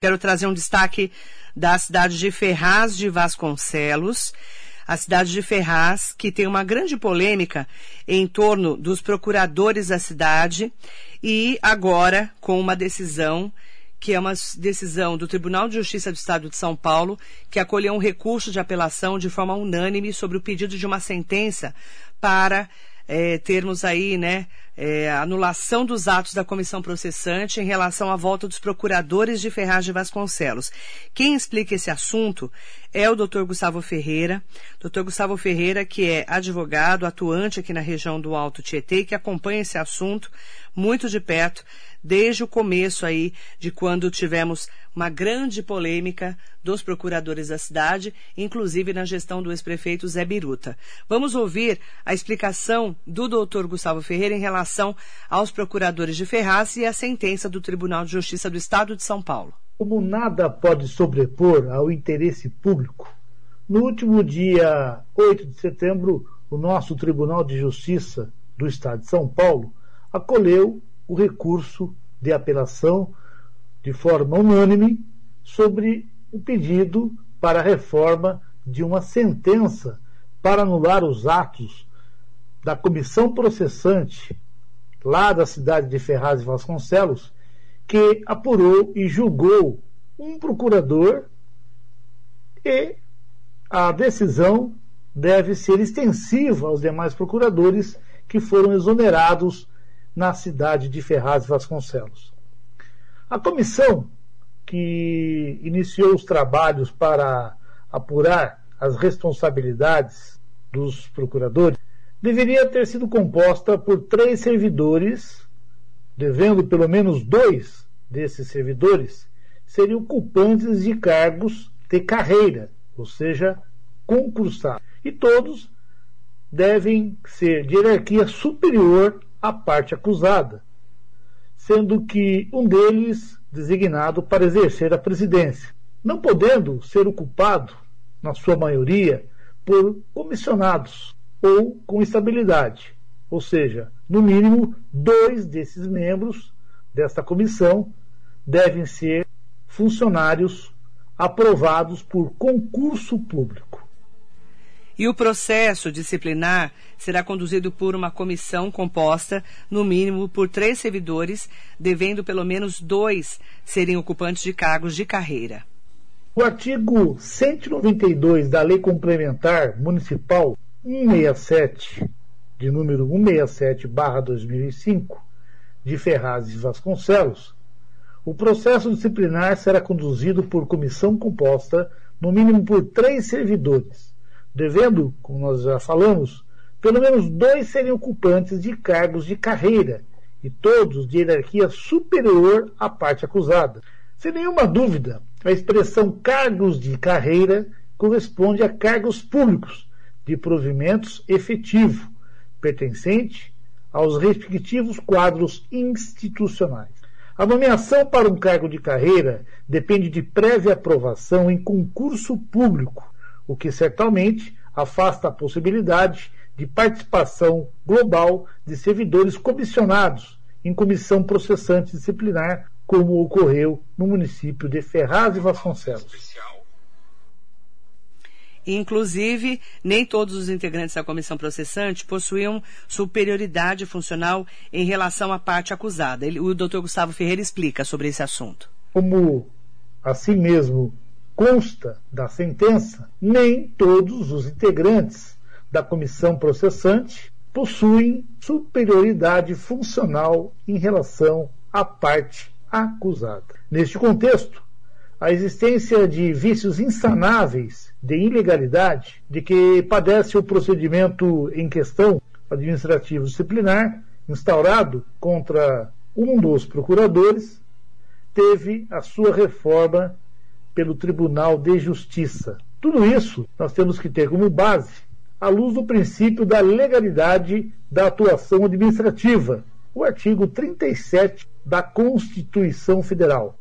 Quero trazer um destaque da cidade de Ferraz de Vasconcelos. A cidade de Ferraz, que tem uma grande polêmica em torno dos procuradores da cidade e agora com uma decisão que é uma decisão do Tribunal de Justiça do Estado de São Paulo, que acolheu um recurso de apelação de forma unânime sobre o pedido de uma sentença para é, termos aí, né, é, anulação dos atos da comissão processante em relação à volta dos procuradores de Ferraz de Vasconcelos. Quem explica esse assunto é o Dr. Gustavo Ferreira. Dr. Gustavo Ferreira, que é advogado, atuante aqui na região do Alto Tietê, que acompanha esse assunto muito de perto desde o começo aí de quando tivemos uma grande polêmica dos procuradores da cidade, inclusive na gestão do ex-prefeito Zé Biruta. Vamos ouvir a explicação do doutor Gustavo Ferreira em relação aos procuradores de Ferraz e a sentença do Tribunal de Justiça do Estado de São Paulo. Como nada pode sobrepor ao interesse público, no último dia 8 de setembro, o nosso Tribunal de Justiça do Estado de São Paulo acolheu o recurso de apelação de forma unânime sobre o pedido para a reforma de uma sentença para anular os atos da comissão processante lá da cidade de Ferraz e Vasconcelos, que apurou e julgou um procurador e a decisão deve ser extensiva aos demais procuradores que foram exonerados na cidade de Ferraz Vasconcelos. A comissão que iniciou os trabalhos para apurar as responsabilidades dos procuradores deveria ter sido composta por três servidores, devendo pelo menos dois desses servidores serem ocupantes de cargos de carreira, ou seja, concursados. E todos devem ser de hierarquia superior a parte acusada, sendo que um deles designado para exercer a presidência, não podendo ser ocupado, na sua maioria, por comissionados ou com estabilidade, ou seja, no mínimo dois desses membros desta comissão devem ser funcionários aprovados por concurso público. E o processo disciplinar será conduzido por uma comissão composta, no mínimo, por três servidores, devendo pelo menos dois serem ocupantes de cargos de carreira. O artigo 192 da Lei Complementar Municipal 167, de número 167-2005, de Ferraz e Vasconcelos, o processo disciplinar será conduzido por comissão composta, no mínimo por três servidores, devendo, como nós já falamos, pelo menos dois serem ocupantes de cargos de carreira, e todos de hierarquia superior à parte acusada. Sem nenhuma dúvida, a expressão cargos de carreira corresponde a cargos públicos de provimentos efetivo, pertencente aos respectivos quadros institucionais. A nomeação para um cargo de carreira depende de prévia aprovação em concurso público o que certamente afasta a possibilidade de participação global de servidores comissionados em comissão processante disciplinar, como ocorreu no município de Ferraz e Vasconcelos. Inclusive, nem todos os integrantes da comissão processante possuíam superioridade funcional em relação à parte acusada. Ele, o Dr. Gustavo Ferreira explica sobre esse assunto. Como assim mesmo consta da sentença, nem todos os integrantes da comissão processante possuem superioridade funcional em relação à parte acusada. Neste contexto, a existência de vícios insanáveis de ilegalidade de que padece o procedimento em questão administrativo disciplinar instaurado contra um dos procuradores teve a sua reforma pelo Tribunal de Justiça. Tudo isso nós temos que ter como base à luz do princípio da legalidade da atuação administrativa, o artigo 37 da Constituição Federal.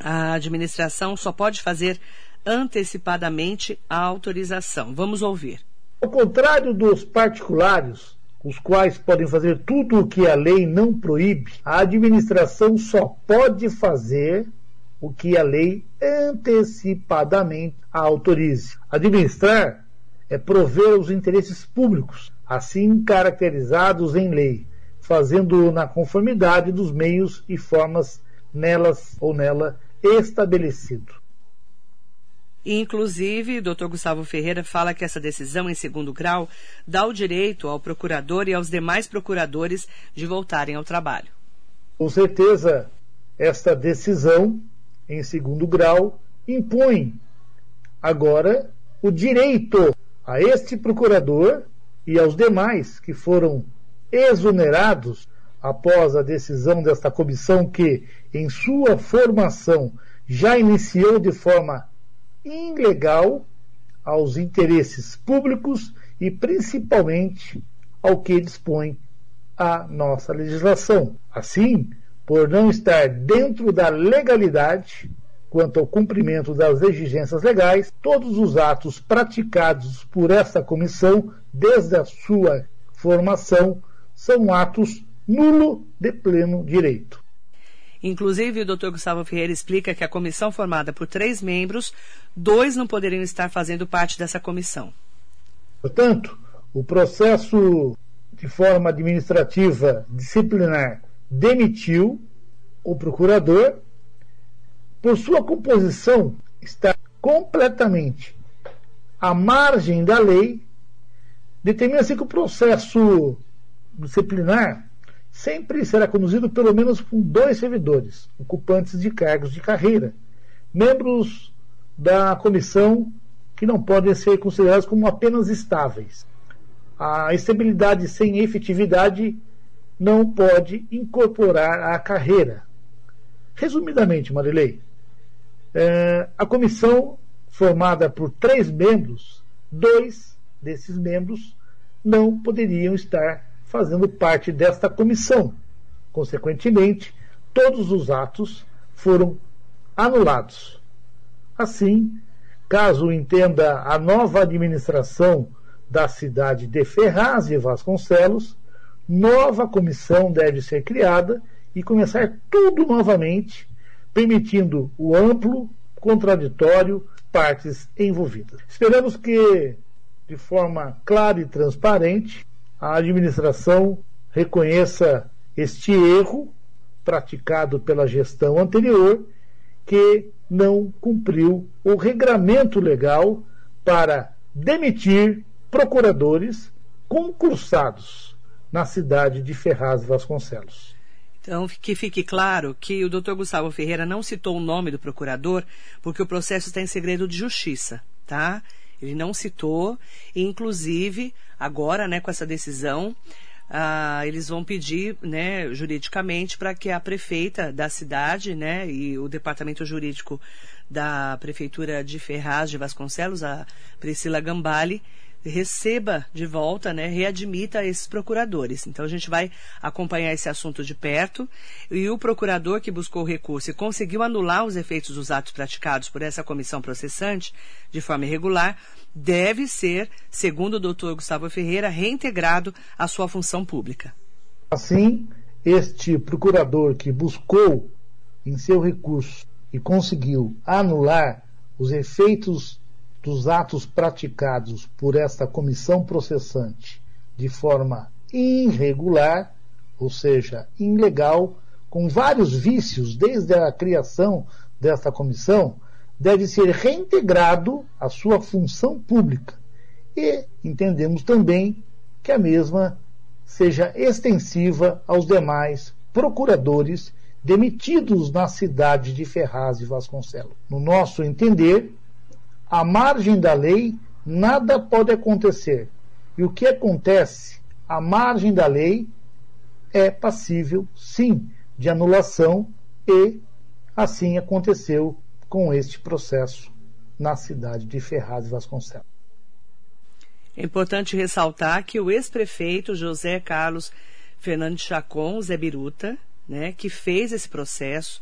A administração só pode fazer antecipadamente a autorização. Vamos ouvir. Ao contrário dos particulares, os quais podem fazer tudo o que a lei não proíbe, a administração só pode fazer o que a lei antecipadamente a autorize. Administrar é prover os interesses públicos, assim caracterizados em lei, fazendo-o na conformidade dos meios e formas nelas ou nela estabelecido. Inclusive, o Dr. Gustavo Ferreira fala que essa decisão em segundo grau dá o direito ao procurador e aos demais procuradores de voltarem ao trabalho. Com certeza, esta decisão em segundo grau impõe agora o direito a este procurador e aos demais que foram exonerados após a decisão desta comissão que, em sua formação, já iniciou de forma ilegal aos interesses públicos e principalmente ao que dispõe a nossa legislação. Assim, por não estar dentro da legalidade quanto ao cumprimento das exigências legais, todos os atos praticados por esta comissão desde a sua formação são atos nulo de pleno direito. Inclusive, o Dr. Gustavo Ferreira explica que a comissão formada por três membros, dois não poderiam estar fazendo parte dessa comissão. Portanto, o processo de forma administrativa disciplinar demitiu o procurador, por sua composição está completamente à margem da lei, determina-se que o processo disciplinar sempre será conduzido pelo menos por dois servidores, ocupantes de cargos de carreira, membros da comissão que não podem ser considerados como apenas estáveis. A estabilidade sem efetividade não pode incorporar à carreira. Resumidamente, Marilei, é, a comissão, formada por três membros, dois desses membros não poderiam estar fazendo parte desta comissão. Consequentemente, todos os atos foram anulados. Assim, caso entenda a nova administração da cidade de Ferraz e Vasconcelos, nova comissão deve ser criada e começar tudo novamente, permitindo o amplo, contraditório, partes envolvidas. Esperamos que, de forma clara e transparente, a administração reconheça este erro praticado pela gestão anterior, que não cumpriu o regramento legal para demitir procuradores concursados na cidade de Ferraz Vasconcelos. Então, que fique claro que o Dr. Gustavo Ferreira não citou o nome do procurador porque o processo está em segredo de justiça, tá? Ele não citou, e inclusive, agora, né, com essa decisão, ah, eles vão pedir, né, juridicamente, para que a prefeita da cidade, né, e o departamento jurídico da prefeitura de Ferraz de Vasconcelos, a Priscila Gambale, receba de volta, né, readmita esses procuradores. Então a gente vai acompanhar esse assunto de perto e o procurador que buscou o recurso e conseguiu anular os efeitos dos atos praticados por essa comissão processante de forma irregular deve ser, segundo o doutor Gustavo Ferreira, reintegrado à sua função pública. Assim, este procurador que buscou em seu recurso e conseguiu anular os efeitos dos atos praticados por esta comissão processante de forma irregular, ou seja, ilegal, com vários vícios desde a criação desta comissão, deve ser reintegrado à sua função pública. E entendemos também que a mesma seja extensiva aos demais procuradores demitidos na cidade de Ferraz e Vasconcelos. No nosso entender, à margem da lei, nada pode acontecer. E o que acontece à margem da lei é passível, sim, de anulação e assim aconteceu com este processo na cidade de Ferraz e Vasconcelos. É importante ressaltar que o ex-prefeito José Carlos Fernandes Chacon, Zé Biruta, né, que fez esse processo,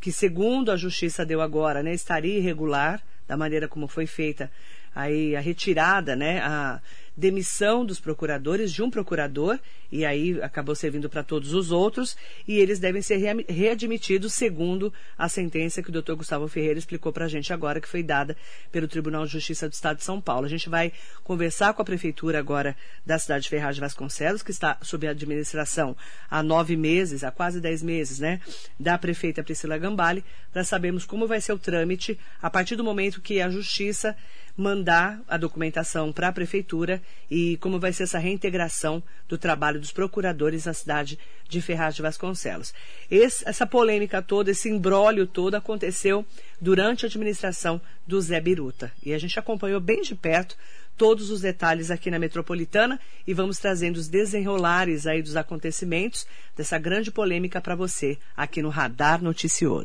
que segundo a justiça deu agora, né, estaria irregular da maneira como foi feita. Aí a retirada, né, a demissão dos procuradores, de um procurador, e aí acabou servindo para todos os outros, e eles devem ser readmitidos segundo a sentença que o doutor Gustavo Ferreira explicou para a gente agora, que foi dada pelo Tribunal de Justiça do Estado de São Paulo. A gente vai conversar com a prefeitura agora da cidade de Ferraz de Vasconcelos, que está sob administração há nove meses, há quase dez meses, né, da prefeita Priscila Gambale, para sabermos como vai ser o trâmite a partir do momento que a Justiça mandar a documentação para a prefeitura e como vai ser essa reintegração do trabalho dos procuradores na cidade de Ferraz de Vasconcelos. Esse, essa polêmica toda, esse embrólio todo aconteceu durante a administração do Zé Biruta. E a gente acompanhou bem de perto todos os detalhes aqui na Metropolitana e vamos trazendo os desenrolares aí dos acontecimentos dessa grande polêmica para você aqui no Radar Noticioso.